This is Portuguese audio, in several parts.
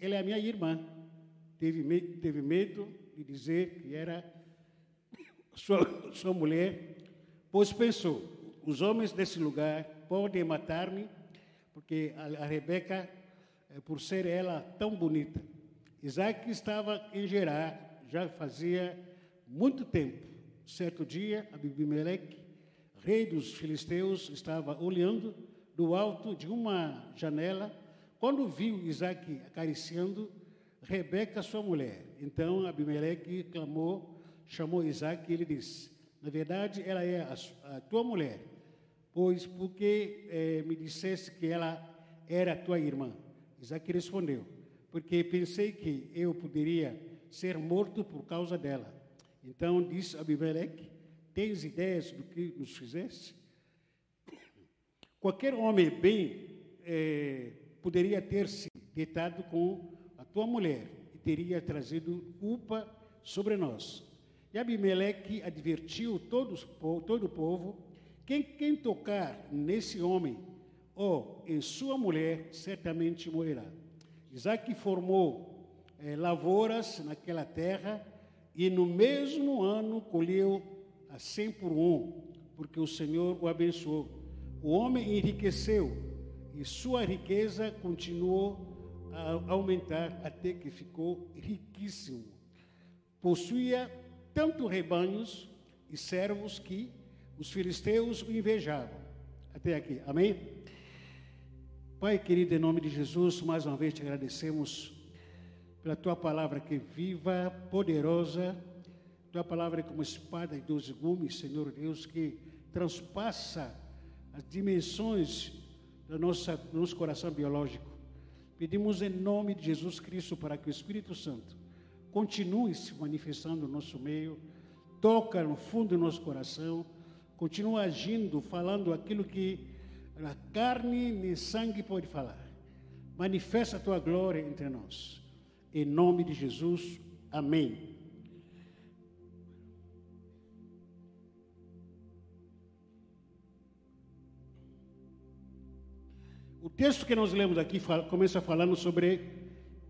ela é a minha irmã. Teve, me, teve medo de dizer que era sua, sua mulher, pois pensou: os homens desse lugar podem matar-me, porque a, a Rebeca, eh, por ser ela tão bonita. Isaac estava em Gerar, já fazia muito tempo. Certo dia, Abimeleque, rei dos filisteus, estava olhando do alto de uma janela, quando viu Isaac acariciando Rebeca, sua mulher. Então Abimeleque clamou, chamou Isaac e ele disse: Na verdade, ela é a, a tua mulher, pois porque eh, me disseste que ela era tua irmã? Isaac respondeu: Porque pensei que eu poderia ser morto por causa dela. Então disse Abimeleque: Tens ideias do que nos fizeste? Qualquer homem bem eh, poderia ter se deitado com a tua mulher e teria trazido culpa sobre nós. E Abimeleque advertiu todos, todo o povo: quem, quem tocar nesse homem ou em sua mulher, certamente morrerá. Isaac formou eh, lavouras naquela terra e no mesmo ano colheu a cem por um, porque o Senhor o abençoou. O homem enriqueceu e sua riqueza continuou a aumentar até que ficou riquíssimo. Possuía tanto rebanhos e servos que os filisteus o invejavam. Até aqui, amém? Pai querido, em nome de Jesus, mais uma vez te agradecemos pela tua palavra que é viva, poderosa, tua palavra é como espada de dois gumes, Senhor Deus, que transpassa as dimensões do nosso, coração biológico. Pedimos em nome de Jesus Cristo para que o Espírito Santo continue se manifestando no nosso meio, toca no fundo do nosso coração, continua agindo, falando aquilo que a carne nem sangue pode falar. Manifesta a tua glória entre nós. Em nome de Jesus, amém. Texto que nós lemos aqui fala, começa falando sobre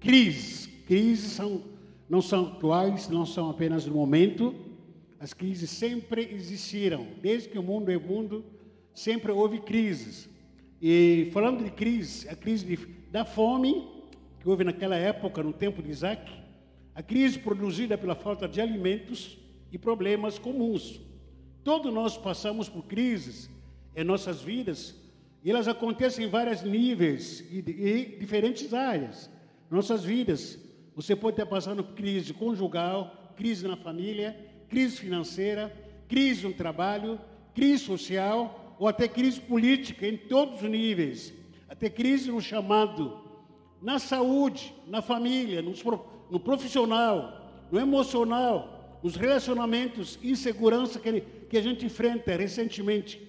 crises. Crises são, não são atuais, não são apenas no momento. As crises sempre existiram. Desde que o mundo é mundo, sempre houve crises. E falando de crise, a crise de, da fome, que houve naquela época, no tempo de Isaac, a crise produzida pela falta de alimentos e problemas comuns. Todos nós passamos por crises em nossas vidas e elas acontecem em vários níveis e, e diferentes áreas. Nossas vidas, você pode estar passando crise conjugal, crise na família, crise financeira, crise no trabalho, crise social ou até crise política em todos os níveis, até crise no chamado, na saúde, na família, no, no profissional, no emocional, nos relacionamentos, insegurança que, que a gente enfrenta recentemente,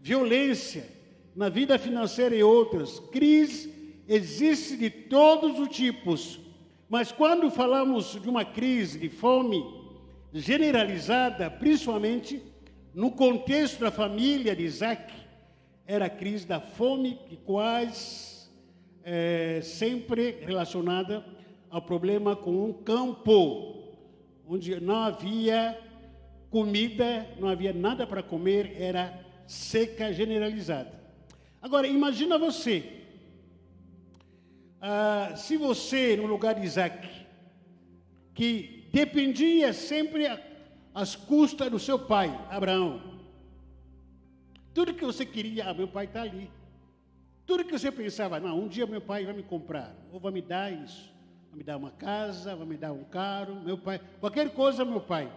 violência na vida financeira e outras. Crise existe de todos os tipos. Mas quando falamos de uma crise de fome generalizada, principalmente no contexto da família de Isaac, era a crise da fome que quase é, sempre relacionada ao problema com um campo, onde não havia comida, não havia nada para comer, era seca generalizada. Agora, imagina você, ah, se você, no lugar de Isaac, que dependia sempre às custas do seu pai, Abraão, tudo que você queria, ah, meu pai está ali. Tudo que você pensava, não, um dia meu pai vai me comprar, ou vai me dar isso, vai me dar uma casa, vai me dar um carro, meu pai, qualquer coisa, meu pai.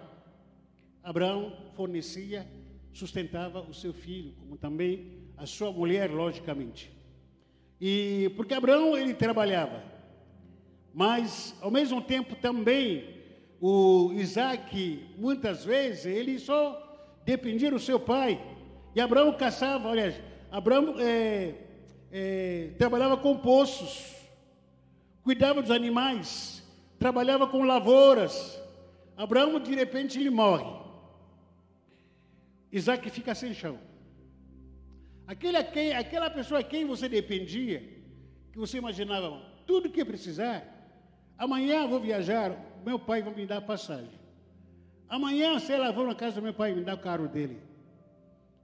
Abraão fornecia, sustentava o seu filho, como também a sua mulher, logicamente. E porque Abraão ele trabalhava, mas ao mesmo tempo também o Isaac muitas vezes ele só dependia do seu pai. E Abraão caçava, olha, Abraão é, é, trabalhava com poços, cuidava dos animais, trabalhava com lavouras. Abraão de repente ele morre. Isaac fica sem chão. Aquele aquela pessoa a quem você dependia, que você imaginava tudo que precisar, Amanhã vou viajar, meu pai vai me dar passagem. Amanhã, sei lá, vou na casa do meu pai me dar o carro dele.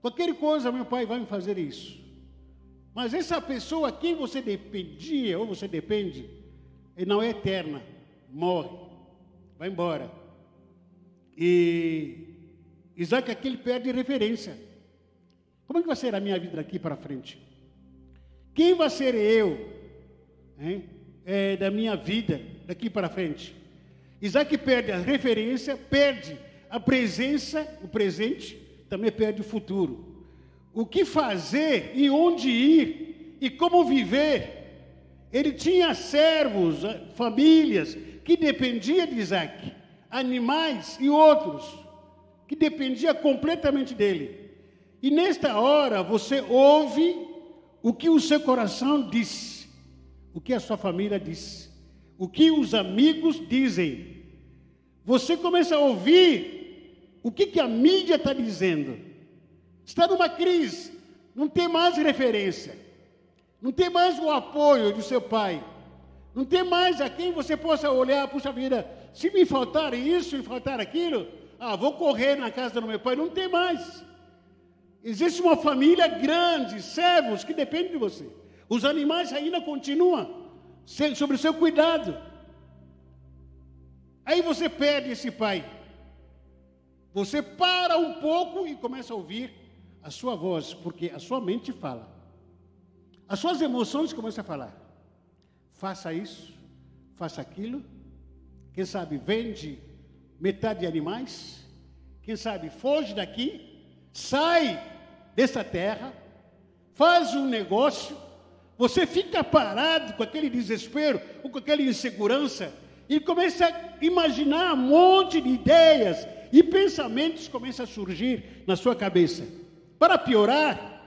Qualquer coisa, meu pai vai me fazer isso. Mas essa pessoa a quem você dependia, ou você depende, ele não é eterna, morre, vai embora. E Isaac aqui ele perde referência. Como é que vai ser a minha vida daqui para frente? Quem vai ser eu é, da minha vida daqui para frente? Isaac perde a referência, perde a presença, o presente, também perde o futuro. O que fazer e onde ir e como viver? Ele tinha servos, famílias que dependiam de Isaac, animais e outros que dependiam completamente dele. E nesta hora você ouve o que o seu coração diz, o que a sua família diz, o que os amigos dizem. Você começa a ouvir o que, que a mídia está dizendo. Está numa crise, não tem mais referência, não tem mais o apoio do seu pai, não tem mais a quem você possa olhar, puxa vida, se me faltar isso, me faltar aquilo, ah, vou correr na casa do meu pai, não tem mais. Existe uma família grande, servos que dependem de você. Os animais ainda continuam sobre o seu cuidado. Aí você perde esse pai. Você para um pouco e começa a ouvir a sua voz, porque a sua mente fala. As suas emoções começam a falar. Faça isso, faça aquilo. Quem sabe vende metade de animais. Quem sabe foge daqui sai dessa terra, faz um negócio, você fica parado com aquele desespero, ou com aquela insegurança, e começa a imaginar um monte de ideias e pensamentos começam a surgir na sua cabeça. Para piorar,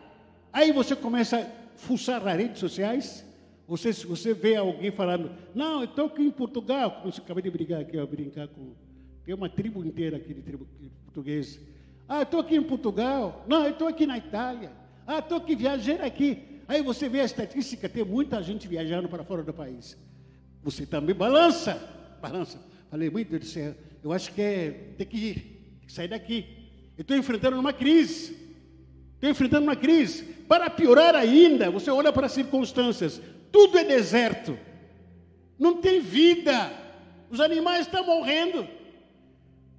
aí você começa a fuçar nas redes sociais, você, você vê alguém falando, não, eu estou aqui em Portugal, eu acabei de brigar aqui, ó, brincar com. Tem uma tribo inteira aqui de tribo portuguesa. Ah, estou aqui em Portugal. Não, estou aqui na Itália. Ah, estou aqui viajando aqui. Aí você vê a estatística, tem muita gente viajando para fora do país. Você também balança, balança. Falei, meu Deus do céu, eu acho que é, tem que ir, tem que sair daqui. Eu estou enfrentando uma crise. Estou enfrentando uma crise. Para piorar ainda, você olha para as circunstâncias. Tudo é deserto. Não tem vida. Os animais estão morrendo.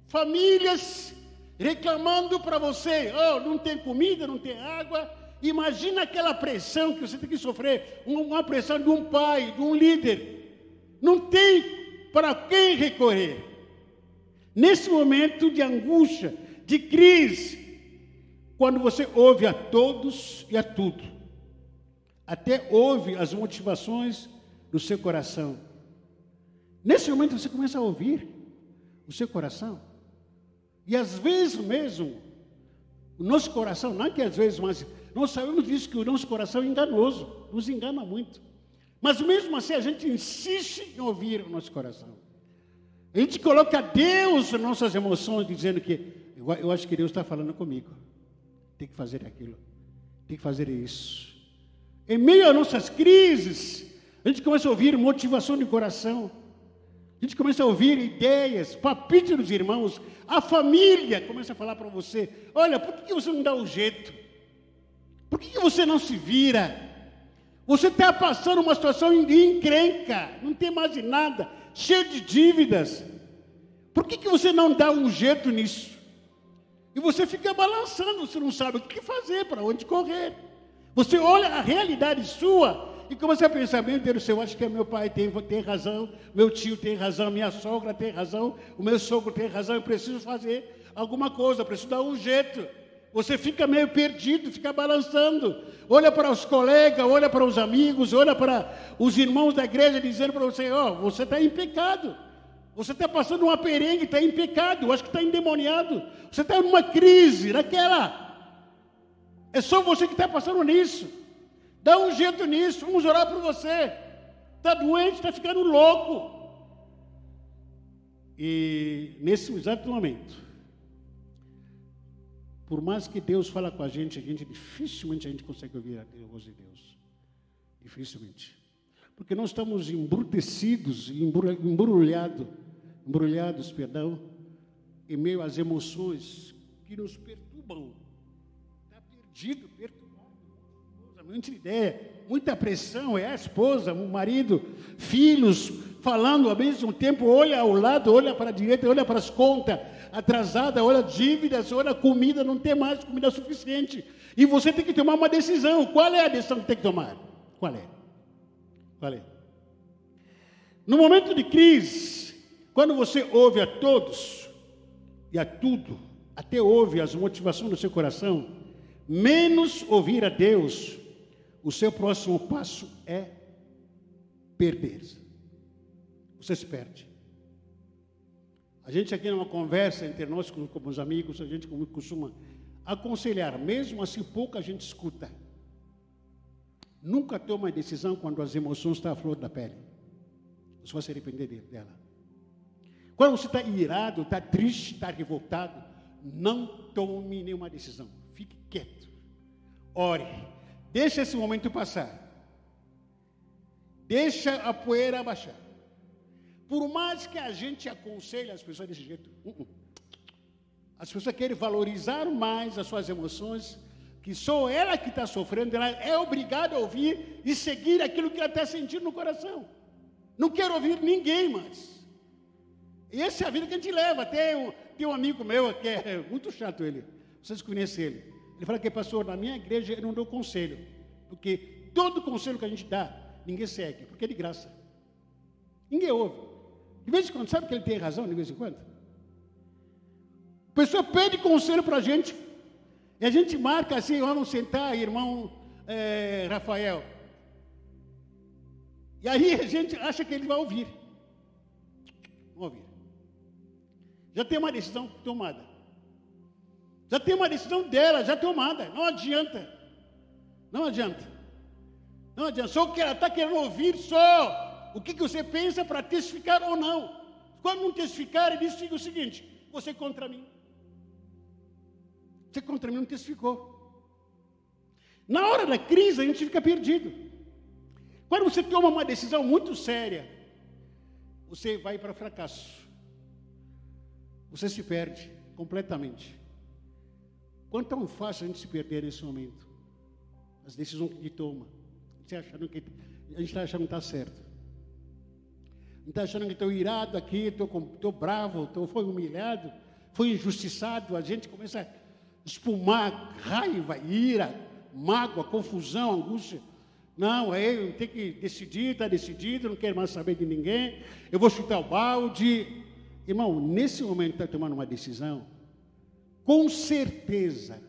Famílias reclamando para você, oh, não tem comida, não tem água. Imagina aquela pressão que você tem que sofrer, uma pressão de um pai, de um líder. Não tem para quem recorrer. Nesse momento de angústia, de crise, quando você ouve a todos e a tudo, até ouve as motivações do seu coração. Nesse momento você começa a ouvir o seu coração. E às vezes mesmo, o nosso coração, não é que às vezes, mas nós sabemos disso que o nosso coração é enganoso, nos engana muito. Mas mesmo assim a gente insiste em ouvir o nosso coração. A gente coloca Deus nas nossas emoções, dizendo que eu, eu acho que Deus está falando comigo. Tem que fazer aquilo, tem que fazer isso. Em meio às nossas crises, a gente começa a ouvir motivação de coração. Gente começa a ouvir ideias, palpite dos irmãos, a família começa a falar para você: olha, por que você não dá um jeito? Por que você não se vira? Você está passando uma situação encrenca, não tem mais nada, cheio de dívidas. Por que, que você não dá um jeito nisso? E você fica balançando, você não sabe o que fazer, para onde correr. Você olha a realidade sua e começa a pensar, meu Deus do céu, acho que meu pai tem, tem razão, meu tio tem razão, minha sogra tem razão, o meu sogro tem razão, eu preciso fazer alguma coisa, preciso dar um jeito. Você fica meio perdido, fica balançando. Olha para os colegas, olha para os amigos, olha para os irmãos da igreja dizendo para você: Ó, oh, você está em pecado. Você está passando uma perengue, está em pecado, acho que está endemoniado. Você está numa crise, naquela. É só você que está passando nisso. Dá um jeito nisso, vamos orar por você. Está doente, está ficando louco. E nesse exato momento, por mais que Deus fala com a gente, a gente dificilmente a gente consegue ouvir a voz de Deus. Dificilmente. Porque nós estamos embrutecidos, embrulhados, embrulhados, perdão, em meio às emoções que nos perturbam. Está perdido, perturbado, muita ideia, muita pressão, é a esposa, o marido, filhos, falando ao mesmo tempo, olha ao lado, olha para a direita, olha para as contas, atrasada, olha dívidas, olha comida, não tem mais comida suficiente. E você tem que tomar uma decisão. Qual é a decisão que tem que tomar? Qual é? Qual é? No momento de crise, quando você ouve a todos e a tudo, até ouve as motivações do seu coração, menos ouvir a Deus, o seu próximo passo é perder. Você se perde. A gente aqui numa conversa entre nós, como, como os amigos, a gente costuma aconselhar, mesmo assim pouca gente escuta. Nunca toma decisão quando as emoções estão à flor da pele. Você vai se arrepender dela. Quando você está irado, está triste, está revoltado, não tome nenhuma decisão. Fique quieto. Ore. Deixa esse momento passar. Deixa a poeira abaixar. Por mais que a gente aconselhe as pessoas desse jeito, uh -uh. as pessoas querem valorizar mais as suas emoções, que só ela que está sofrendo, ela é obrigada a ouvir e seguir aquilo que ela está sentindo no coração. Não quero ouvir ninguém mais. E essa é a vida que a gente leva. Tem um, tem um amigo meu que é muito chato ele. Vocês conhecem ele. Ele fala que, pastor, na minha igreja eu não dou conselho. Porque todo conselho que a gente dá, ninguém segue, porque é de graça. Ninguém ouve. De vez em quando, sabe que ele tem razão, de vez em quando? A pessoa pede conselho para a gente, e a gente marca assim, vamos sentar, irmão é, Rafael. E aí a gente acha que ele vai ouvir. Vamos ouvir. Já tem uma decisão tomada. Já tem uma decisão dela, já tomada. Não adianta. Não adianta. Não adianta. Só que ela está querendo ouvir só o que, que você pensa para testificar ou não. Quando não testificar, ele diz o seguinte: você contra mim. Você contra mim não testificou. Na hora da crise, a gente fica perdido. Quando você toma uma decisão muito séria, você vai para fracasso. Você se perde completamente. Quanto tão fácil a gente se perder nesse momento? As decisões que toma. Você achando que a gente está achando que está certo. Está achando que estou irado aqui, estou bravo, tô, foi humilhado, foi injustiçado. A gente começa a espumar raiva, ira, mágoa, confusão, angústia. Não, aí eu tenho que decidir, está decidido, não quero mais saber de ninguém, eu vou chutar o balde. Irmão, nesse momento está tomando uma decisão, com certeza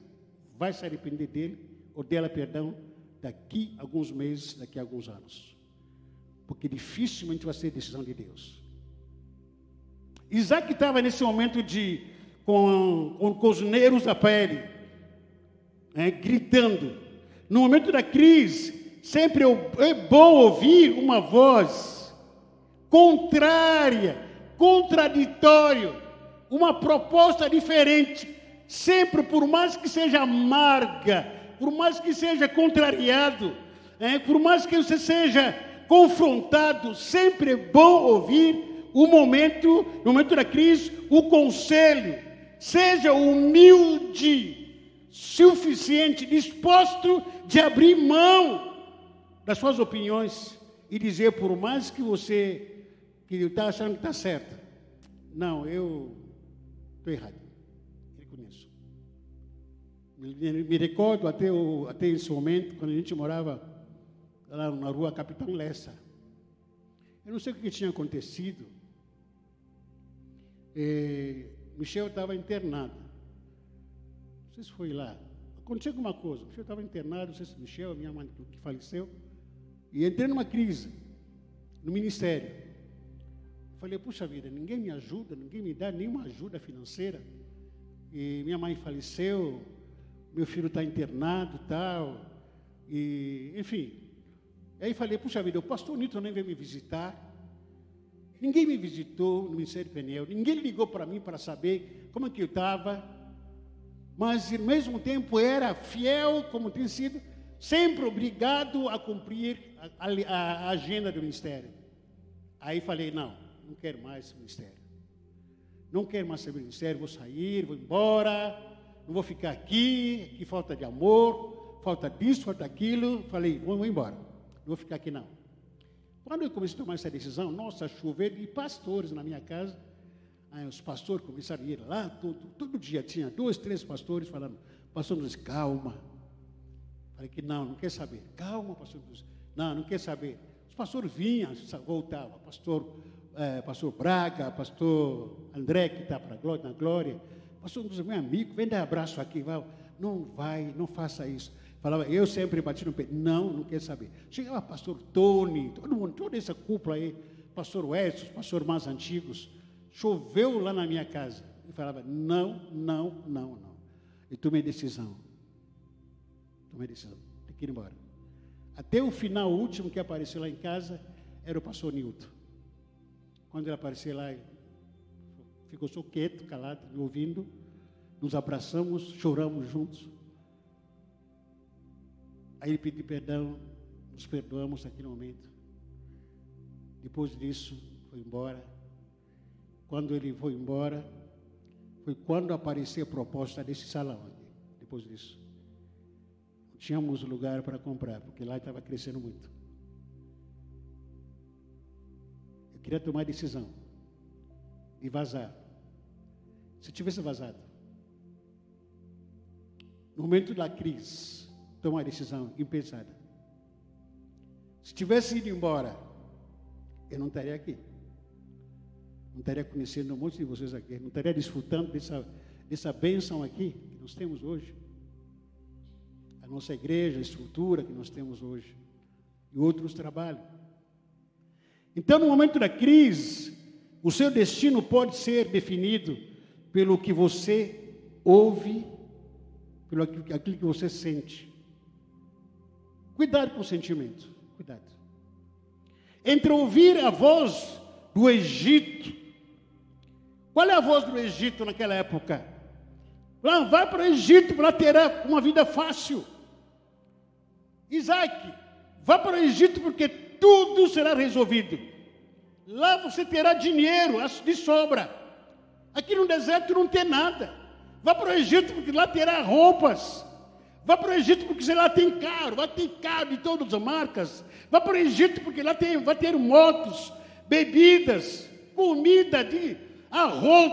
vai se arrepender dele, ou dela, perdão, daqui a alguns meses, daqui a alguns anos porque dificilmente vai ser decisão de Deus. Isaac estava nesse momento de com, com, com os nervos da pele, né, gritando. No momento da crise, sempre é bom ouvir uma voz contrária, contraditória, uma proposta diferente. Sempre, por mais que seja amarga, por mais que seja contrariado, é, por mais que você seja confrontado, sempre é bom ouvir o momento, no momento da crise, o conselho. Seja humilde, suficiente, disposto de abrir mão das suas opiniões e dizer, por mais que você que está achando que está certo, não, eu estou errado. Me, recordo até, o, até esse momento, quando a gente morava lá na rua Capitão Lessa. Eu não sei o que tinha acontecido. É, Michel estava internado. Não sei se foi lá. Aconteceu alguma coisa. Michel estava internado, não sei se Michel, minha mãe que faleceu. E entrei numa crise no ministério. Falei, puxa vida, ninguém me ajuda, ninguém me dá nenhuma ajuda financeira. E minha mãe faleceu, meu filho está internado tal. E, enfim, Aí falei, puxa vida, o pastor Nito nem veio me visitar. Ninguém me visitou no Ministério Pneu, ninguém ligou para mim para saber como é que eu estava. Mas, ao mesmo tempo, era fiel, como tem sido, sempre obrigado a cumprir a, a, a agenda do ministério. Aí falei, não, não quero mais ministério. Não quero mais ser ministério, vou sair, vou embora, não vou ficar aqui, que falta de amor, falta disso, falta aquilo. Falei, vou embora, não vou ficar aqui não. Quando eu comecei a tomar essa decisão, nossa, chover de pastores na minha casa. Aí os pastores começaram a ir lá, todo, todo dia tinha dois, três pastores falando, pastor nos calma. Falei que não, não quer saber. Calma, pastor. Não, não quer saber. Os pastores vinham, voltavam. Pastor, é, pastor Braga, pastor André, que está para glória, na glória. Pastor, meu amigo, vem dar abraço aqui. Vai. Não vai, não faça isso. Falava, eu sempre bati no pé. Não, não quer saber. Chegava pastor Tony, todo mundo, toda essa cúpula aí, pastor West, os pastores mais antigos. Choveu lá na minha casa. E falava, não, não, não, não. E tomei decisão. Tomei decisão. Tem que ir embora. Até o final, o último que apareceu lá em casa, era o pastor Nilton. Quando ele apareceu lá, ficou só quieto, calado, me ouvindo. Nos abraçamos, choramos juntos. Aí ele pediu perdão, nos perdoamos naquele momento. Depois disso, foi embora. Quando ele foi embora, foi quando apareceu a proposta desse salão. Depois disso, não tínhamos lugar para comprar, porque lá estava crescendo muito. Eu queria tomar decisão de vazar. Se tivesse vazado, no momento da crise, tomar a decisão impensada. Se tivesse ido embora, eu não estaria aqui não estaria conhecendo um monte de vocês aqui, não estaria desfrutando dessa, dessa bênção aqui que nós temos hoje. A nossa igreja, a estrutura que nós temos hoje. E outros trabalhos. Então, no momento da crise, o seu destino pode ser definido pelo que você ouve, pelo aquilo que você sente. Cuidado com o sentimento. Cuidado. Entre ouvir a voz do Egito qual é a voz do Egito naquela época? Lá, vai para o Egito para ter uma vida fácil. Isaac, vá para o Egito porque tudo será resolvido. Lá você terá dinheiro de sobra. Aqui no deserto não tem nada. Vá para o Egito porque lá terá roupas. Vá para o Egito porque lá tem carro, vai ter carro de todas as marcas. Vá para o Egito porque lá tem, vai ter motos, bebidas, comida de arroz,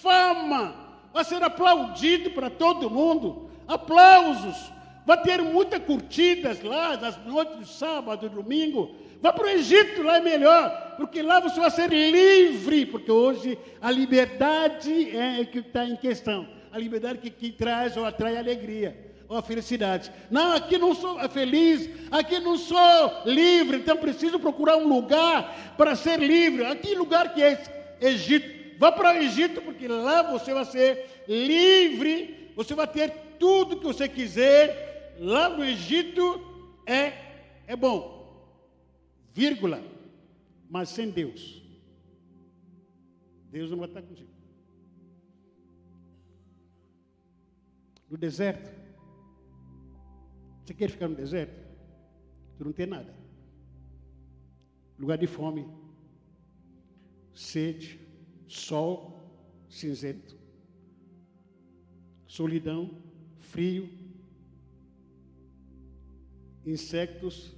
fama, vai ser aplaudido para todo mundo, aplausos, vai ter muitas curtidas lá, nas noites de sábado, domingo. Vá para o Egito, lá é melhor, porque lá você vai ser livre, porque hoje a liberdade é que está em questão, a liberdade que, que traz ou atrai alegria ou a felicidade. Não, aqui não sou feliz, aqui não sou livre, então preciso procurar um lugar para ser livre. Aqui lugar que é Egito. Vá para o Egito, porque lá você vai ser livre, você vai ter tudo que você quiser. Lá no Egito é, é bom, vírgula, mas sem Deus. Deus não vai estar contigo. No deserto, você quer ficar no deserto? Tu não tem nada. Lugar de fome, sede, sol cinzento, solidão, frio, insectos,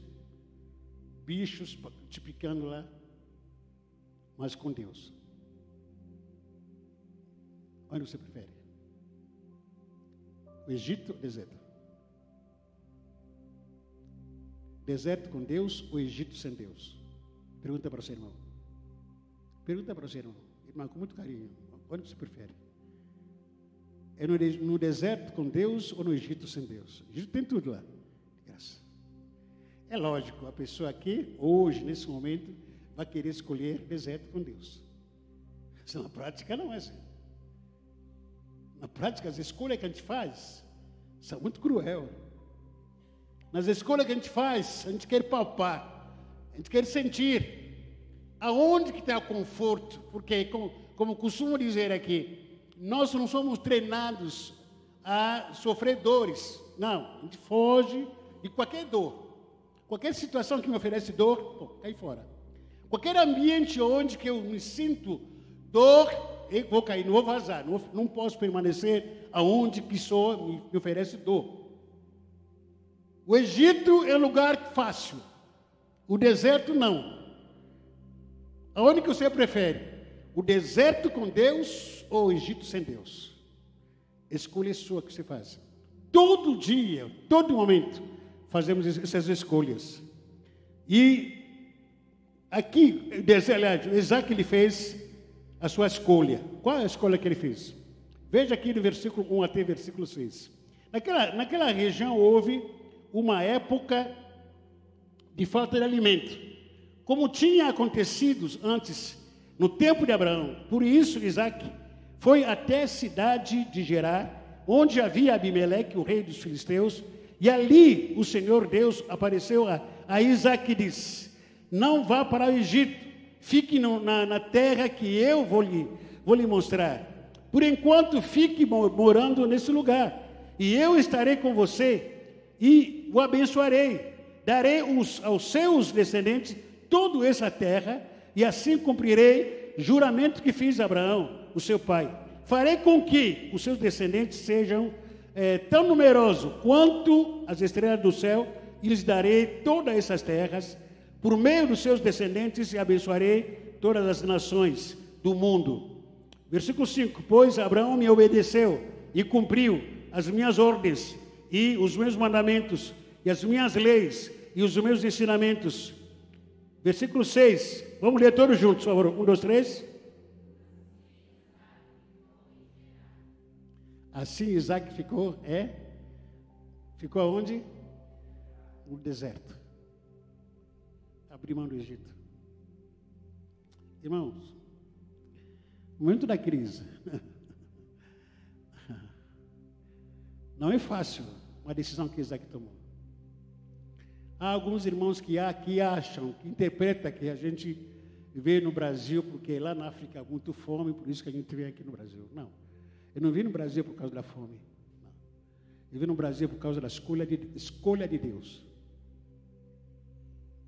bichos te picando lá, mas com Deus. Onde você prefere? O Egito ou deserto? Deserto com Deus ou Egito sem Deus? Pergunta para o seu irmão. Pergunta para o seu irmão mas com muito carinho. Onde você prefere? É no, deserto com Deus ou no Egito sem Deus? O Egito tem tudo lá. É lógico, a pessoa aqui, hoje, nesse momento, vai querer escolher deserto com Deus. Na prática não é assim. Na prática, as escolhas que a gente faz são muito cruel. Nas escolhas que a gente faz, a gente quer palpar, a gente quer sentir. Aonde que está o conforto? Porque, como, como costumo dizer aqui, nós não somos treinados a sofredores. Não, a gente foge de qualquer dor, qualquer situação que me oferece dor, pô, cai fora. Qualquer ambiente onde que eu me sinto dor, eu vou cair, não vou vazar, não, não posso permanecer aonde que sou, me, me oferece dor. O Egito é um lugar fácil, o deserto não. Aonde que você prefere? O deserto com Deus ou o Egito sem Deus? Escolha sua que você faz. Todo dia, todo momento, fazemos essas escolhas. E aqui, aliás, Isaac ele fez a sua escolha. Qual a escolha que ele fez? Veja aqui no versículo 1 até versículo 6. Naquela, naquela região houve uma época de falta de alimento, como tinha acontecido antes, no tempo de Abraão. Por isso, Isaac foi até a cidade de Gerar, onde havia Abimeleque, o rei dos filisteus, e ali o Senhor Deus apareceu a, a Isaac e disse: Não vá para o Egito, fique no, na, na, terra que eu vou lhe, vou lhe mostrar. Por enquanto, fique morando nesse lugar, e eu estarei com você e o abençoarei. Darei os, aos seus descendentes toda essa terra, e assim cumprirei juramento que fiz a Abraão o seu pai. Farei com que os seus descendentes sejam é, tão numerosos quanto as estrelas do céu, e lhes darei todas essas terras. Por meio dos seus descendentes, e abençoarei todas as nações do mundo. Versículo 5: Pois Abraão me obedeceu e cumpriu as minhas ordens, e os meus mandamentos, e as minhas leis, e os meus ensinamentos. Versículo 6, vamos ler todos juntos, por favor. Um, dois, três. Assim Isaac ficou, é? Ficou aonde? No deserto. Abriu mão do Egito. Irmãos, momento da crise. Não é fácil uma decisão que Isaac tomou. Há alguns irmãos que, há, que acham, que interpretam que a gente vê no Brasil, porque lá na África há muito fome, por isso que a gente vem aqui no Brasil. Não. Eu não vim no Brasil por causa da fome. Não. Eu vim no Brasil por causa da escolha de, escolha de Deus.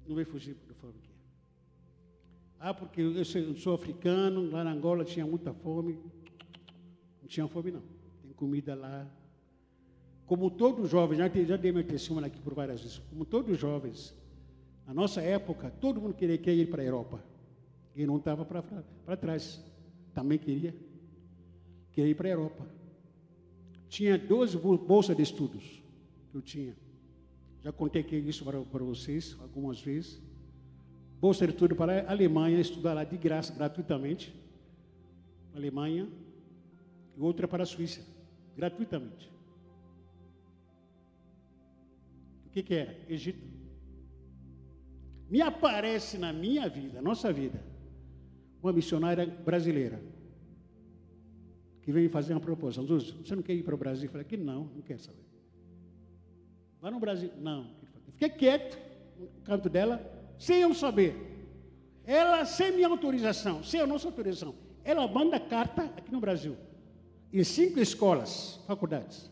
Não veio fugir da fome aqui. Ah, porque eu sou, eu sou, africano, lá na Angola tinha muita fome. Não tinha fome, não. Tem comida lá. Como todos os jovens, já, já dei meu testemunho aqui por várias vezes, como todos os jovens, na nossa época, todo mundo queria, queria ir para a Europa. E não estava para trás. Também queria queria ir para a Europa. Tinha 12 bolsas de estudos que eu tinha. Já contei aqui isso para, para vocês algumas vezes. Bolsa de estudo para a Alemanha, estudar lá de graça, gratuitamente. Alemanha. E outra para a Suíça, gratuitamente. O que, que era? Egito. Me aparece na minha vida, nossa vida, uma missionária brasileira que veio fazer uma proposição. você não quer ir para o Brasil? Eu falei, que não, não quer saber. Vai no Brasil? Não. Fiquei quieto no canto dela, sem eu saber. Ela, sem minha autorização, sem a nossa autorização, ela manda carta aqui no Brasil, em cinco escolas, faculdades.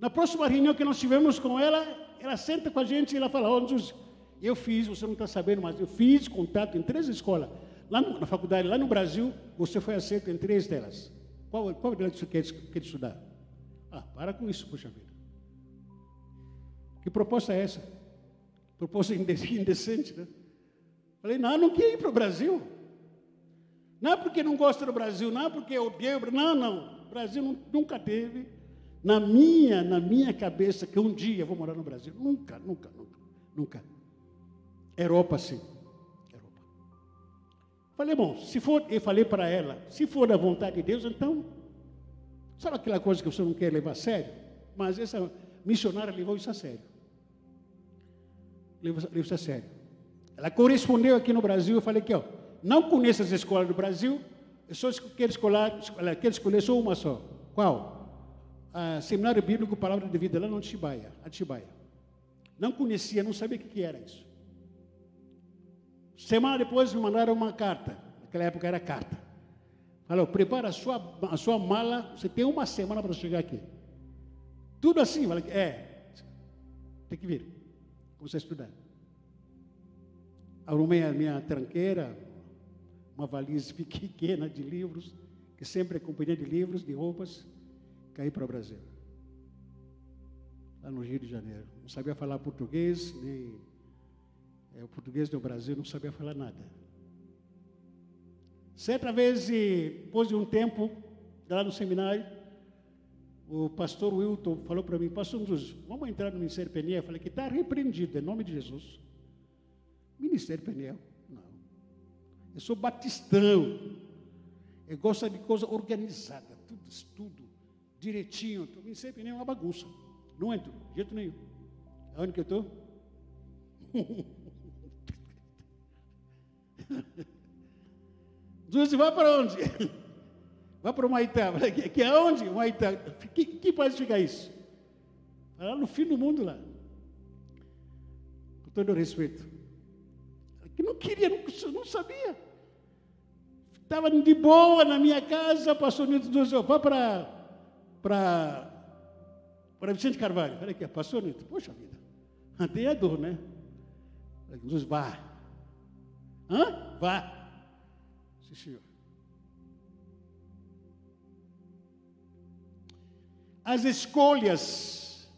Na próxima reunião que nós tivemos com ela, ela senta com a gente e ela fala, oh, Jesus, eu fiz, você não está sabendo, mas eu fiz contato em três escolas Lá no, na faculdade, lá no Brasil, você foi aceito em três delas. Qual, qual delas você quer, quer estudar? Ah, para com isso, puxa vida. Que proposta é essa? Proposta indecente, né? Falei, não, não quer ir para o Brasil. Não é porque não gosta do Brasil, não é porque odeio. Não, não. O Brasil nunca teve na minha, na minha cabeça que um dia eu vou morar no Brasil. Nunca, nunca, nunca, nunca. Europa, sim. Falei, bom, se for, eu falei para ela, se for da vontade de Deus, então, sabe aquela coisa que você não quer levar a sério? Mas essa missionária levou isso a sério. Levou, levou isso a sério. Ela correspondeu aqui no Brasil, eu falei que, ó, não conheço as escolas do Brasil, eu só quero escolher, quero escolher só uma só. Qual? Seminário Bíblico Palavra de Vida, lá no Atibaia. Atibaia. Não conhecia, não sabia o que era isso. Semana depois me mandaram uma carta. Naquela época era carta. Falou, prepara a sua, a sua mala, você tem uma semana para chegar aqui. Tudo assim, falei, é. tem que vir. Comecei a estudar. Arrumei a minha tranqueira, uma valise pequena de livros, que sempre é companhia de livros, de roupas, caí para o Brasil. Lá no Rio de Janeiro. Não sabia falar português, nem é, o português do Brasil, não sabia falar nada. Certa vez, depois de um tempo, lá no seminário, o pastor Wilton falou para mim, pastor Jesus, vamos entrar no Ministério Peniel? Eu falei que está repreendido, em nome de Jesus. Ministério Peniel? Não. Eu sou batistão. Eu gosto de coisa organizada, tudo, tudo direitinho. O Ministério Peniel é uma bagunça. Não entro, de jeito nenhum. Aonde que eu estou? Jesus, vai para onde? Vai para o Maitá. Que, que aonde? Maitá. Que, que país fica isso? Lá no fim do mundo lá. Com todo respeito. Que não queria, não, não sabia. Estava de boa na minha casa, pastor Nilton disse, vá para, para, para Vicente Carvalho. Falei, que é pastor Nilton? Poxa vida, tem a dor, né? Jesus, vá. Hã? Vá. Sim, senhor. As escolhas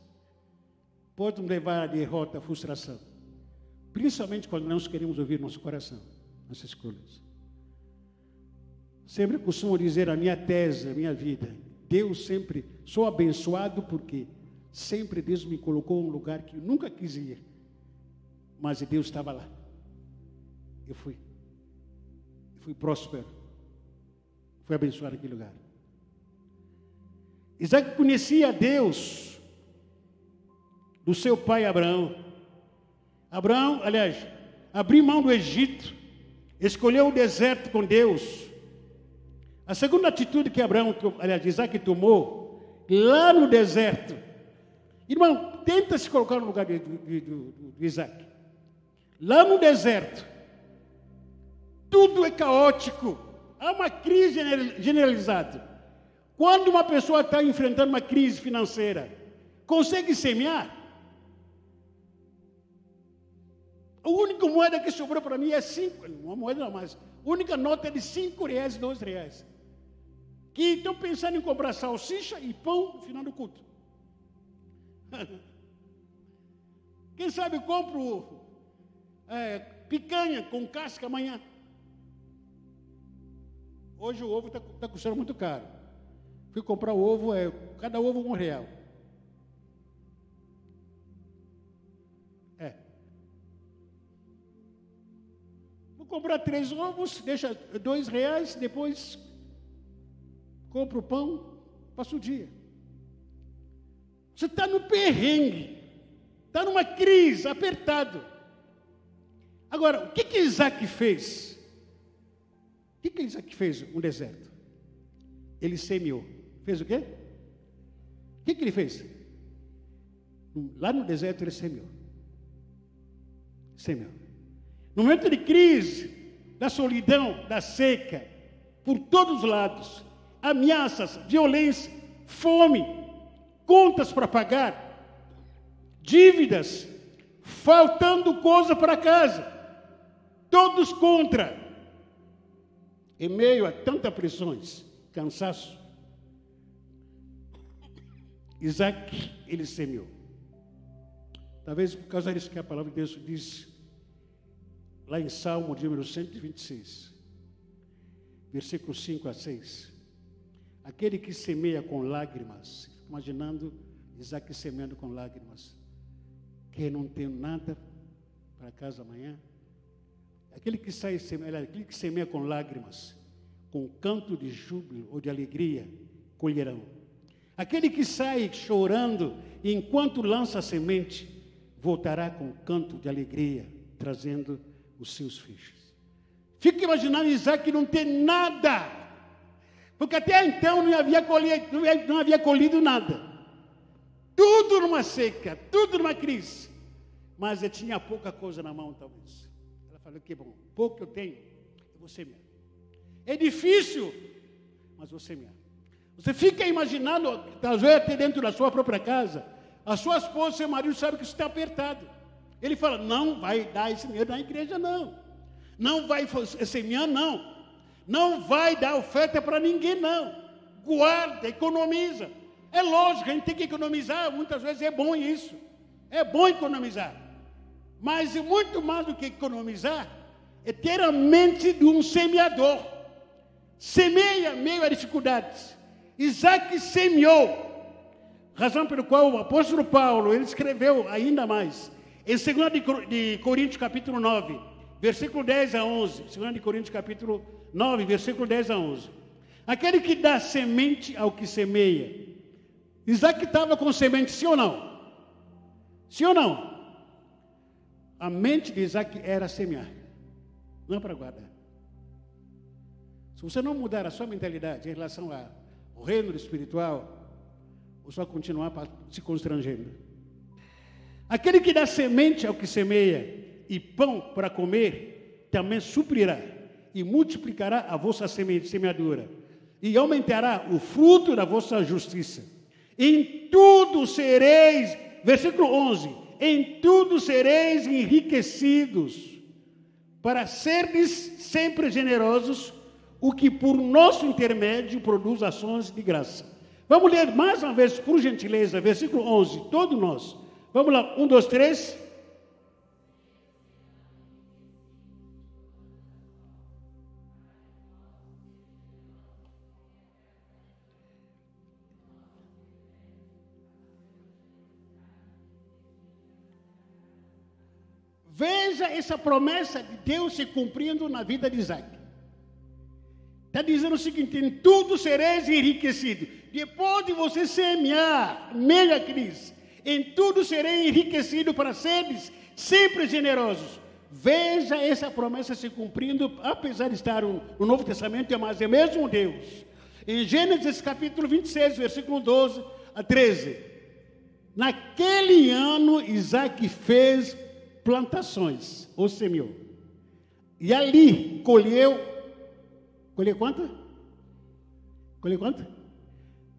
podem levar à derrota, à frustração. Principalmente quando nós queremos ouvir nosso coração, nossas escolhas. Sempre costumo dizer a minha tese, a minha vida. Deus sempre, sou abençoado porque sempre Deus me colocou em um lugar que eu nunca quis ir. Mas Deus estava lá. Eu fui. Eu fui próspero. Fui abençoado naquele lugar. Isaac conhecia Deus do seu pai Abraão. Abraão, aliás, abriu mão do Egito, escolheu o deserto com Deus. A segunda atitude que Abraão, aliás, Isaac tomou, lá no deserto. Irmão, tenta se colocar no lugar de, de, de, de Isaac. Lá no deserto, tudo é caótico, há uma crise generalizada. Quando uma pessoa está enfrentando uma crise financeira, consegue semear? A única moeda que sobrou para mim é cinco, uma moeda não mais, a única nota é de cinco reais e dois reais. Que estão pensando em comprar salsicha e pão no final do culto. Quem sabe eu compro é, picanha com casca amanhã. Hoje o ovo está tá custando muito caro. Fui comprar o ovo, é, cada ovo um real. É. Vou comprar três ovos, deixa dois reais, depois compro o pão, passo o dia. Você está no perrengue, está numa crise, apertado. Agora, o que que Isaac fez? O que que Isaac fez no deserto? Ele semeou. Fez o quê? O que, que ele fez? Lá no deserto ele semeou. Semeou. No momento de crise, da solidão, da seca, por todos os lados, ameaças, violência, fome, contas para pagar, dívidas, faltando coisa para casa, todos contra. Em meio a tantas pressões, cansaço, Isaac, ele semeou. Talvez por causa disso que a palavra de Deus diz lá em Salmo de número 126, versículo 5 a 6. Aquele que semeia com lágrimas, imaginando Isaac semeando com lágrimas, que não tem nada para casa amanhã. Aquele que sai, aquele que semeia com lágrimas, com canto de júbilo ou de alegria, colherão. Aquele que sai chorando enquanto lança a semente, voltará com canto de alegria, trazendo os seus filhos. Fica imaginando Isaac não ter nada, porque até então não havia colhido, não havia colhido nada. Tudo numa seca, tudo numa crise. Mas ele tinha pouca coisa na mão, talvez. Falou: que bom, pouco que eu tenho, eu vou semear. É difícil, mas vou semear. Você fica imaginando, talvez até dentro da sua própria casa, A sua esposa, seu marido, sabe que você está apertado. Ele fala: não vai dar esse dinheiro na igreja, não. Não vai semear, não. Não vai dar oferta para ninguém, não. Guarda, economiza. É lógico, a gente tem que economizar. Muitas vezes é bom isso. É bom economizar. Mas muito mais do que economizar, é ter a mente de um semeador. Semeia meio a dificuldades. Isaac semeou. Razão pelo qual o apóstolo Paulo, ele escreveu ainda mais. Em 2 de Coríntios capítulo 9, versículo 10 a 11. 2 de Coríntios capítulo 9, versículo 10 a 11. Aquele que dá semente ao que semeia. Isaac estava com semente, sim ou não? Sim ou não? A mente de Isaac era semear, não é para guardar. Se você não mudar a sua mentalidade em relação ao reino espiritual, você vai continuar se constrangendo. Aquele que dá semente ao que semeia e pão para comer, também suprirá e multiplicará a vossa semeadura e aumentará o fruto da vossa justiça. Em tudo sereis, versículo 11: em tudo sereis enriquecidos, para serdes sempre generosos, o que por nosso intermédio produz ações de graça. Vamos ler mais uma vez, por gentileza, versículo 11, todos nós. Vamos lá, um, dois, três. Veja essa promessa de Deus se cumprindo na vida de Isaac. Está dizendo o seguinte: em tudo sereis enriquecido. Depois de você semear, meia crise, em tudo serei enriquecido para seres sempre generosos. Veja essa promessa se cumprindo, apesar de estar no Novo Testamento, mas é mesmo Deus. Em Gênesis capítulo 26, versículo 12 a 13. Naquele ano, Isaac fez plantações, ou semeou. E ali colheu, colheu quanto? Colheu quanto?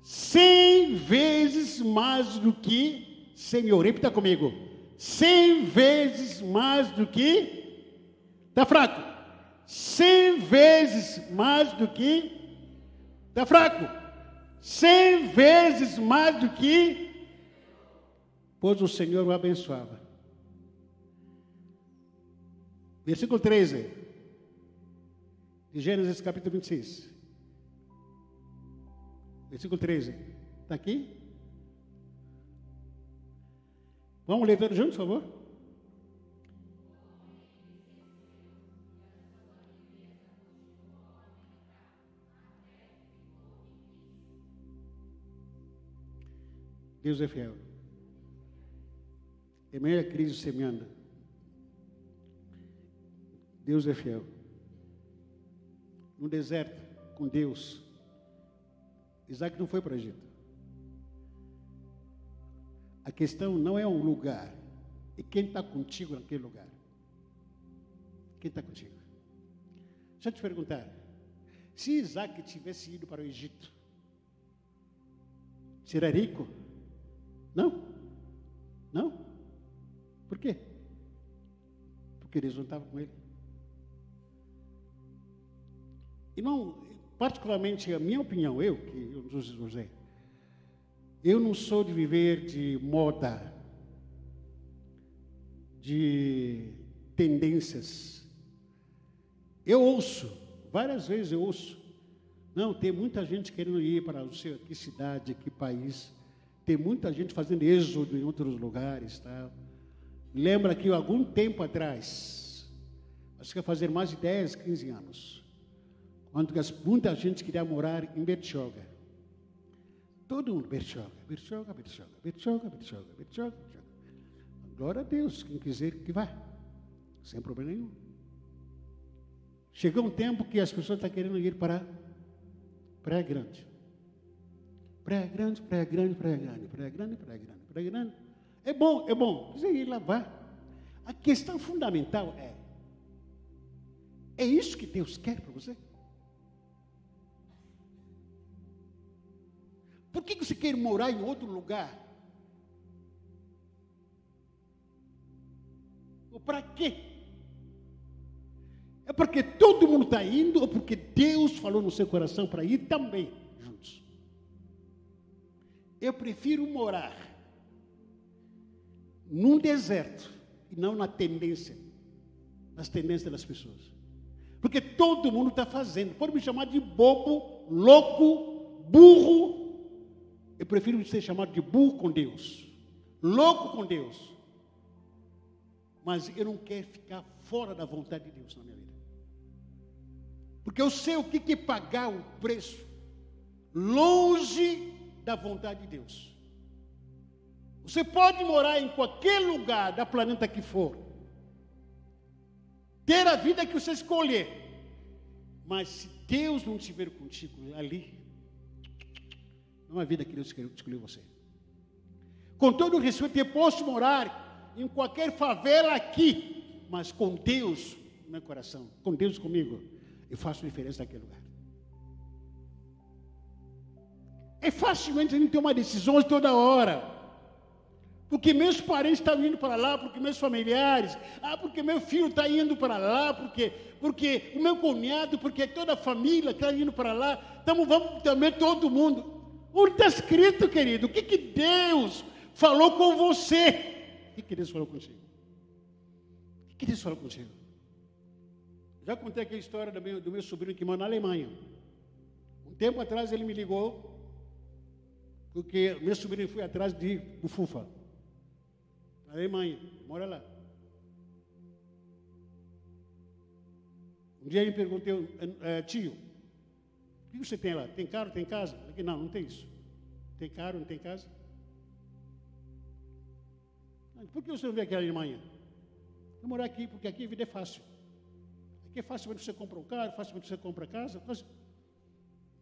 Cem vezes mais do que semeou. Repita comigo. Cem vezes mais do que. Está fraco. Cem vezes mais do que. Está fraco. Cem vezes mais do que. Pois o Senhor o abençoava. Versículo 13 de Gênesis capítulo 26. Versículo 13. Está aqui? Vamos ler todos juntos, por favor? Deus é fiel. Em meio à crise semeando. Deus é fiel. No deserto, com Deus, Isaac não foi para o Egito. A questão não é um lugar, é quem está contigo naquele lugar. Quem está contigo? Deixa eu te perguntar. Se Isaac tivesse ido para o Egito, seria rico? Não? Não? Por quê? Porque Deus não estava com ele. Irmão, particularmente a minha opinião, eu, que José, eu não sou de viver de moda, de tendências. Eu ouço, várias vezes eu ouço. Não, tem muita gente querendo ir para não sei que cidade, que país. Tem muita gente fazendo êxodo em outros lugares. Tá? Lembra que algum tempo atrás, acho que vai fazer mais de 10, 15 anos, quando muita gente queria morar em Bertioga. Todo mundo, Bertioga, Bertioga, Bertioga, Bertioga, Bertioga, Bertioga, Bertioga. Glória a Deus, quem quiser que vá, sem problema nenhum. Chegou um tempo que as pessoas estão querendo ir para Praia Grande. Praia Grande, Praia Grande, Praia Grande, Praia Grande, Praia Grande, Praia Grande. É bom, é bom. Quiser ir lá, vá. A questão fundamental é: é isso que Deus quer para você? Por que você quer morar em outro lugar? Ou para quê? É porque todo mundo está indo ou porque Deus falou no seu coração para ir também juntos? Eu prefiro morar num deserto e não na tendência, nas tendências das pessoas. Porque todo mundo está fazendo. Pode me chamar de bobo, louco, burro, eu prefiro ser chamado de burro com Deus, louco com Deus. Mas eu não quero ficar fora da vontade de Deus na minha vida. Porque eu sei o que é pagar o preço longe da vontade de Deus. Você pode morar em qualquer lugar da planeta que for, ter a vida que você escolher, mas se Deus não estiver contigo ali, não é vida que Deus escolheu você. Com todo o respeito, eu posso morar em qualquer favela aqui, mas com Deus no meu coração, com Deus comigo, eu faço diferença naquele lugar. É facilmente a gente tomar decisões toda hora. Porque meus parentes estão indo para lá, porque meus familiares, ah, porque meu filho está indo para lá, porque, porque o meu cunhado, porque toda a família está indo para lá, então vamos também todo mundo. Onde está escrito, querido? O que, que Deus falou com você? O que, que Deus falou contigo? O que, que Deus falou contigo? Já contei aqui a história do meu, do meu sobrinho que mora na Alemanha. Um tempo atrás ele me ligou, porque meu sobrinho foi atrás de Fufa. Alemanha, mora lá. Um dia ele perguntou, é, tio, o que você tem lá? Tem carro, tem casa? Falei, não, não tem isso. Tem carro, não tem casa? Por que você não veio aqui na Alemanha? Eu morar aqui, porque aqui a vida é fácil. Aqui é fácil você comprar um carro, fácil você comprar casa.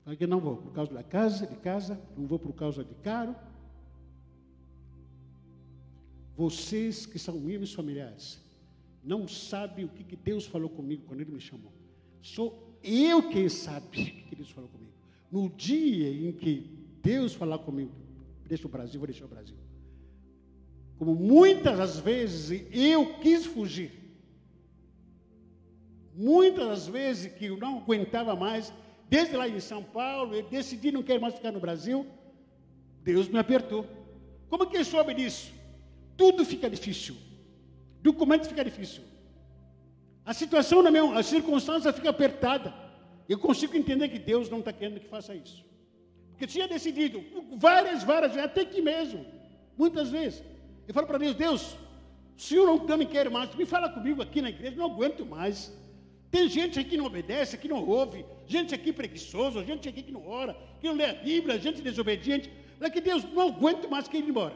Falei que não vou, por causa da casa, de casa, não vou por causa de carro, vocês que são meus familiares, não sabem o que Deus falou comigo quando Ele me chamou. Sou eu quem sabe que Deus falou comigo. No dia em que Deus falar comigo, deixa o Brasil, vou deixar o Brasil. Como muitas das vezes eu quis fugir. Muitas das vezes que eu não aguentava mais, desde lá em São Paulo, eu decidi não querer mais ficar no Brasil, Deus me apertou. Como que soube disso? tudo fica difícil. Documento fica difícil. A situação na minha, a circunstância fica apertada. Eu consigo entender que Deus não está querendo que faça isso. Porque tinha decidido várias, várias, até aqui mesmo, muitas vezes. Eu falo para Deus, Deus, o Senhor não, não me quer mais, me fala comigo aqui na igreja, não aguento mais. Tem gente aqui que não obedece, que não ouve, gente aqui preguiçoso, gente aqui que não ora, que não lê a Bíblia, gente desobediente. Olha que Deus, não aguento mais que ir embora.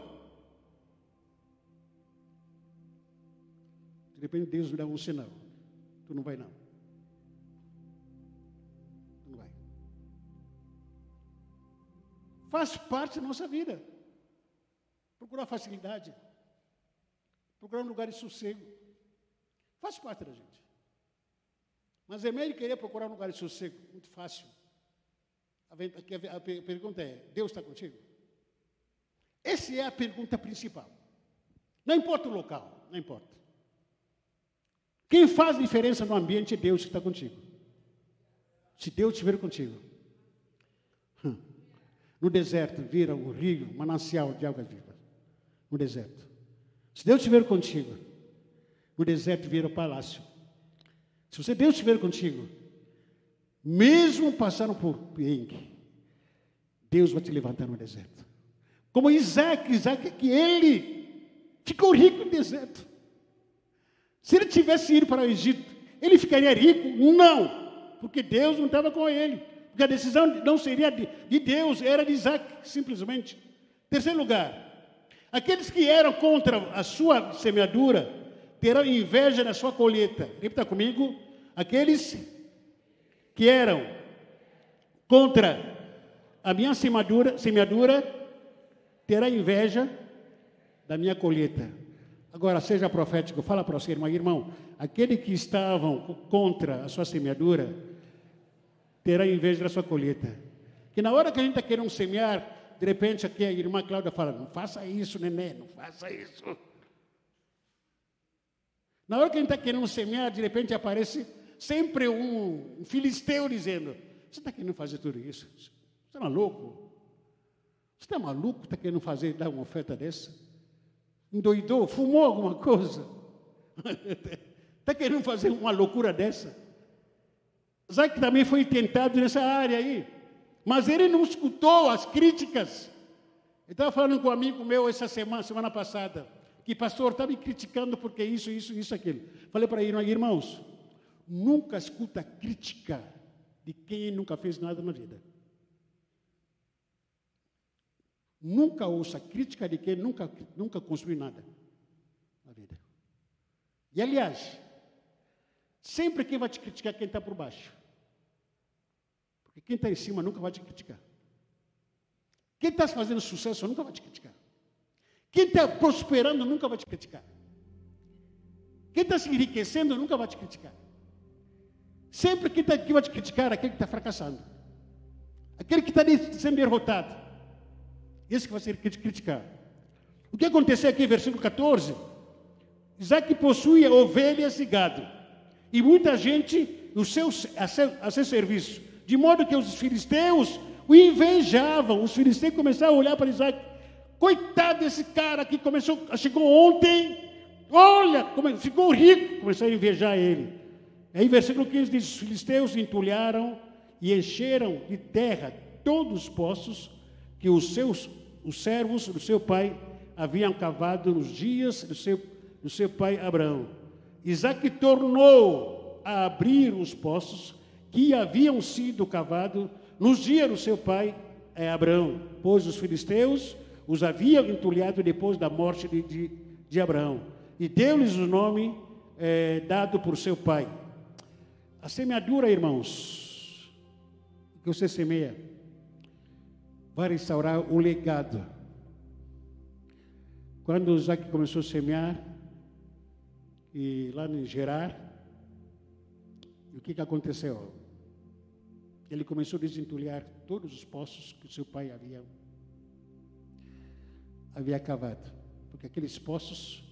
De repente Deus me dá um sinal. Tu não vai não. Tu não vai. Faz parte da nossa vida. Procurar facilidade. Procurar um lugar de sossego. Faz parte da gente. Mas é melhor querer procurar um lugar de sossego. Muito fácil. A, pergunta é: Deus está contigo? Essa é a pergunta principal. Não importa o local, não importa. Quem faz diferença no ambiente é Deus que está contigo. Se Deus estiver contigo. Hum, no deserto vira um rio, manancial de águas vivas. No deserto. Se Deus estiver contigo, no deserto vira palácio. Se você Deus estiver contigo, mesmo passando por perrengue, Deus vai te levantar no deserto. Como Isaac, Isaac que ele ficou rico no deserto. Se ele tivesse ido para o Egito, ele ficaria rico? Não, porque Deus não estava com ele. Porque a decisão não seria de, de Deus, era de Isaac, simplesmente. Terceiro lugar, aqueles que eram contra a sua semeadura terão inveja na sua colheita. Repita comigo. Aqueles que eram contra a minha semeadura, semeadura terá inveja da minha colheita. Agora, seja profético, fala para o seu irmão, irmão, aquele que estavam contra a sua semeadura, terá inveja da sua colheita. Que na hora que a gente está querendo semear, de repente aqui a irmã Cláudia fala, não faça isso, neném, não faça isso. Na hora que a gente está querendo semear, de repente aparece sempre um filisteu dizendo: Você está querendo fazer tudo isso? Você está maluco? Você está maluco? Está querendo fazer, dar uma oferta dessa? Endoidou? Fumou alguma coisa? Está querendo fazer uma loucura dessa? Isaac também foi tentado nessa área aí. Mas ele não escutou as críticas. Eu estava falando com um amigo meu essa semana, semana passada, que pastor está me criticando porque isso, isso, isso, aquilo. Falei para ele, irmãos, nunca escuta crítica de quem nunca fez nada na vida. Nunca ouça crítica de quem nunca, nunca construiu nada na vida. E aliás, Sempre quem vai te criticar é quem está por baixo. Porque quem está em cima nunca vai te criticar. Quem está fazendo sucesso nunca vai te criticar. Quem está prosperando nunca vai te criticar. Quem está se enriquecendo nunca vai te criticar. Sempre quem está aqui vai te criticar é aquele que está fracassando. Aquele que está sendo derrotado. Esse que vai ser criticar. O que aconteceu aqui, versículo 14? Isaac possuía ovelhas e gado e muita gente no seu, a, seu, a seu serviço. De modo que os filisteus o invejavam. Os filisteus começaram a olhar para Isaac. Coitado desse cara que começou, chegou ontem. Olha, ficou rico. Começaram a invejar ele. Aí, versículo 15 diz: Os filisteus entulharam e encheram de terra todos os poços que os seus os servos do seu pai haviam cavado nos dias do seu, do seu pai Abraão. Isaac tornou a abrir os poços que haviam sido cavados nos dias do seu pai é, Abraão, pois os filisteus os haviam entulhado depois da morte de, de, de Abraão, e deu-lhes o nome é, dado por seu pai. A semeadura, irmãos, que você semeia, vai restaurar o legado. Quando Isaac começou a semear, e lá em Gerar, o que, que aconteceu? Ele começou a desentulhar todos os poços que o seu pai havia, havia cavado. Porque aqueles poços,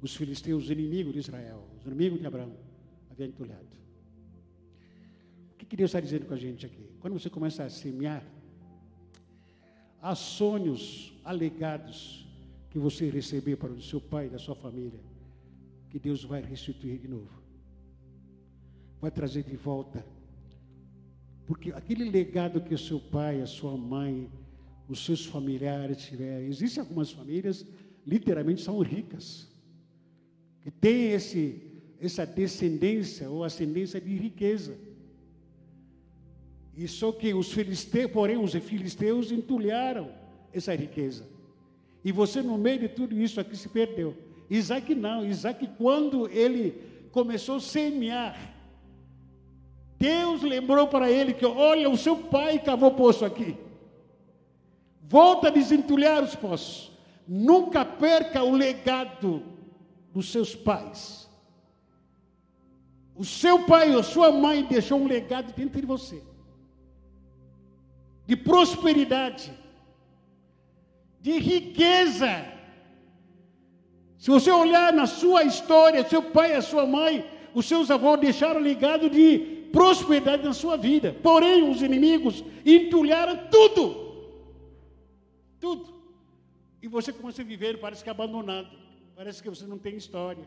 os filisteus, os inimigos de Israel, os inimigos de Abraão, haviam entulhado. O que, que Deus está dizendo com a gente aqui? Quando você começa a semear, há sonhos, legados que você receber para o seu pai da sua família que Deus vai restituir de novo. Vai trazer de volta. Porque aquele legado que o seu pai, a sua mãe, os seus familiares tiveram, existem algumas famílias literalmente são ricas, que têm esse, essa descendência ou ascendência de riqueza. E só que os filisteus, porém, os filisteus entulharam essa riqueza. E você, no meio de tudo isso aqui, se perdeu. Isaac não. Isaac, quando ele começou a semear, Deus lembrou para ele que, olha, o seu pai cavou poço aqui. Volta a desentulhar os poços. Nunca perca o legado dos seus pais. O seu pai ou sua mãe deixou um legado dentro de você. De prosperidade. De riqueza se você olhar na sua história, seu pai a sua mãe, os seus avós deixaram legado de prosperidade na sua vida. Porém, os inimigos entulharam tudo. Tudo. E você começa a viver, parece que abandonado. Parece que você não tem história.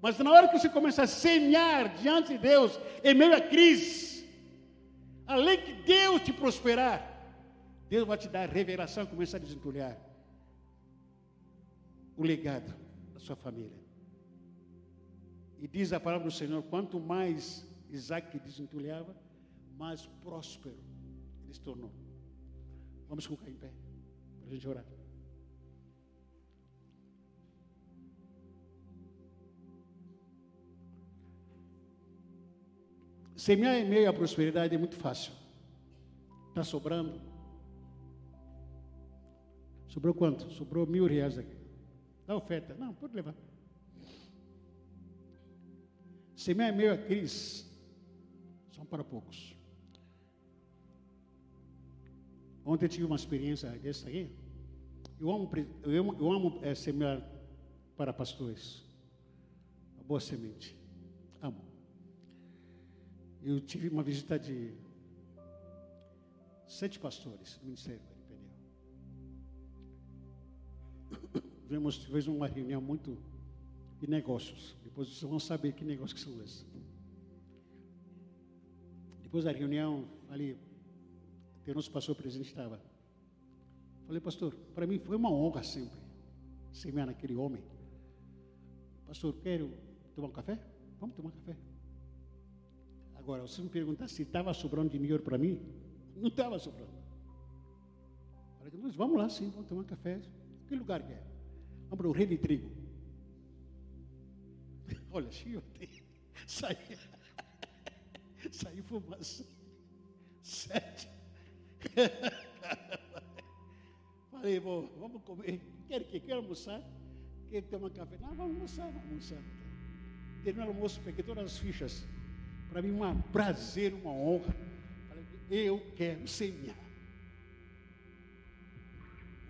Mas na hora que você começa a semear diante de Deus, em meio à crise, além que Deus te prosperar, Deus vai te dar revelação e começar a desentulhar o legado sua família. E diz a palavra do Senhor: quanto mais Isaac desentulhava, mais próspero ele se tornou. Vamos colocar em pé, para a gente orar. Semear em meio à prosperidade é muito fácil. Está sobrando. Sobrou quanto? Sobrou mil reais aqui. Dá oferta. Não, pode levar. Semear é meio a crise são para poucos. Ontem eu tive uma experiência dessa aí. Eu amo, eu amo, eu amo é, semear para pastores. boa semente. Eu tive uma visita de sete pastores do Ministério Peniel. Vimos, tivemos uma reunião muito de negócios. Depois vocês vão saber que negócios que são esses. Depois da reunião, falei, o nosso pastor presidente estava. Falei, pastor, para mim foi uma honra sempre semear naquele homem. Pastor, quero tomar um café? Vamos tomar um café. Agora, se me perguntar se estava sobrando dinheiro para mim, não estava sobrando. Falei, nós vamos lá sim, vamos tomar café. Que lugar que é? Vamos para o Rei de Trigo. Olha, cheio saí, saí fumaça. Sete. Falei, bom, vamos comer. Quer que? Quer almoçar? Quer tomar café? Não, vamos almoçar, vamos almoçar. Terminou o almoço, peguei todas as fichas. Para mim, um prazer, uma honra. Eu quero semear.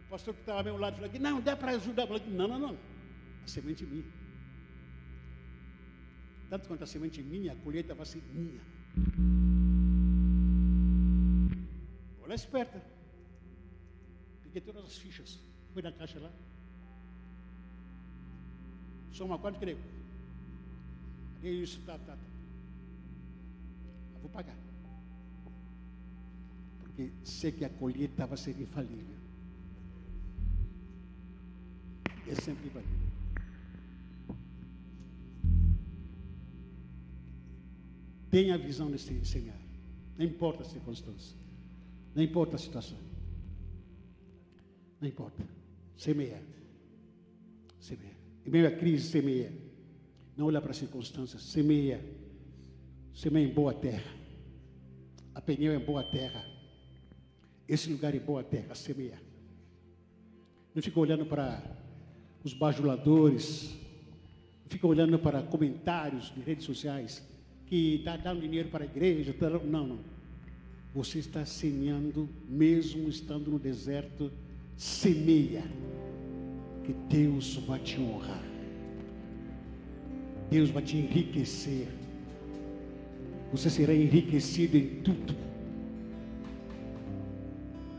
O pastor que estava ao meu lado falou não, dá para ajudar. falei, não, não, não. A semente é minha. Tanto quanto a semente é minha, a colheita vai ser minha. Olha esperta. Peguei todas as fichas. Fui na caixa lá. Soma quanto creio? Isso, tá, tá, tá. Vou pagar. Porque sei que a colheita vai ser infalível. É sempre infalível. Tenha visão nesse semear. Não importa a circunstância. Não importa a situação. Não importa. Semeia. Semeia. Em meio à crise, semeia. Não olha para as circunstâncias. Semeia. Semeia em boa terra. A pneu é boa terra. Esse lugar é boa terra. Semeia. Não fica olhando para os bajuladores. Não fica olhando para comentários de redes sociais que está dando dinheiro para a igreja. Tá, não, não. Você está semeando, mesmo estando no deserto, semeia, que Deus vai te honrar. Deus vai te enriquecer. Você será enriquecido em tudo.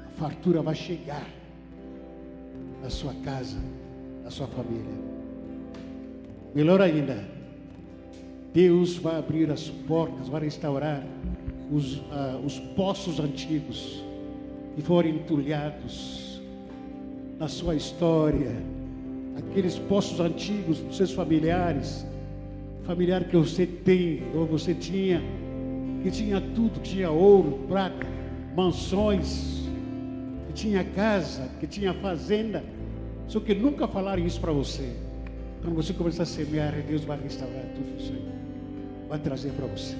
A fartura vai chegar na sua casa, na sua família. Melhor ainda, Deus vai abrir as portas, vai restaurar os, ah, os poços antigos que foram entulhados na sua história, aqueles poços antigos dos seus familiares, familiar que você tem ou você tinha, que tinha tudo, que tinha ouro, prata, mansões, que tinha casa, que tinha fazenda, só que nunca falaram isso para você. Quando você começar a semear, Deus vai restaurar tudo isso aí, vai trazer para você.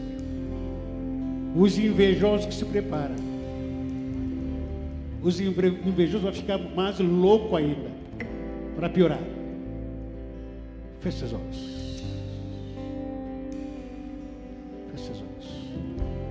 Os invejosos que se preparam. Os invejosos vão ficar mais louco ainda. Para piorar. Feche seus olhos.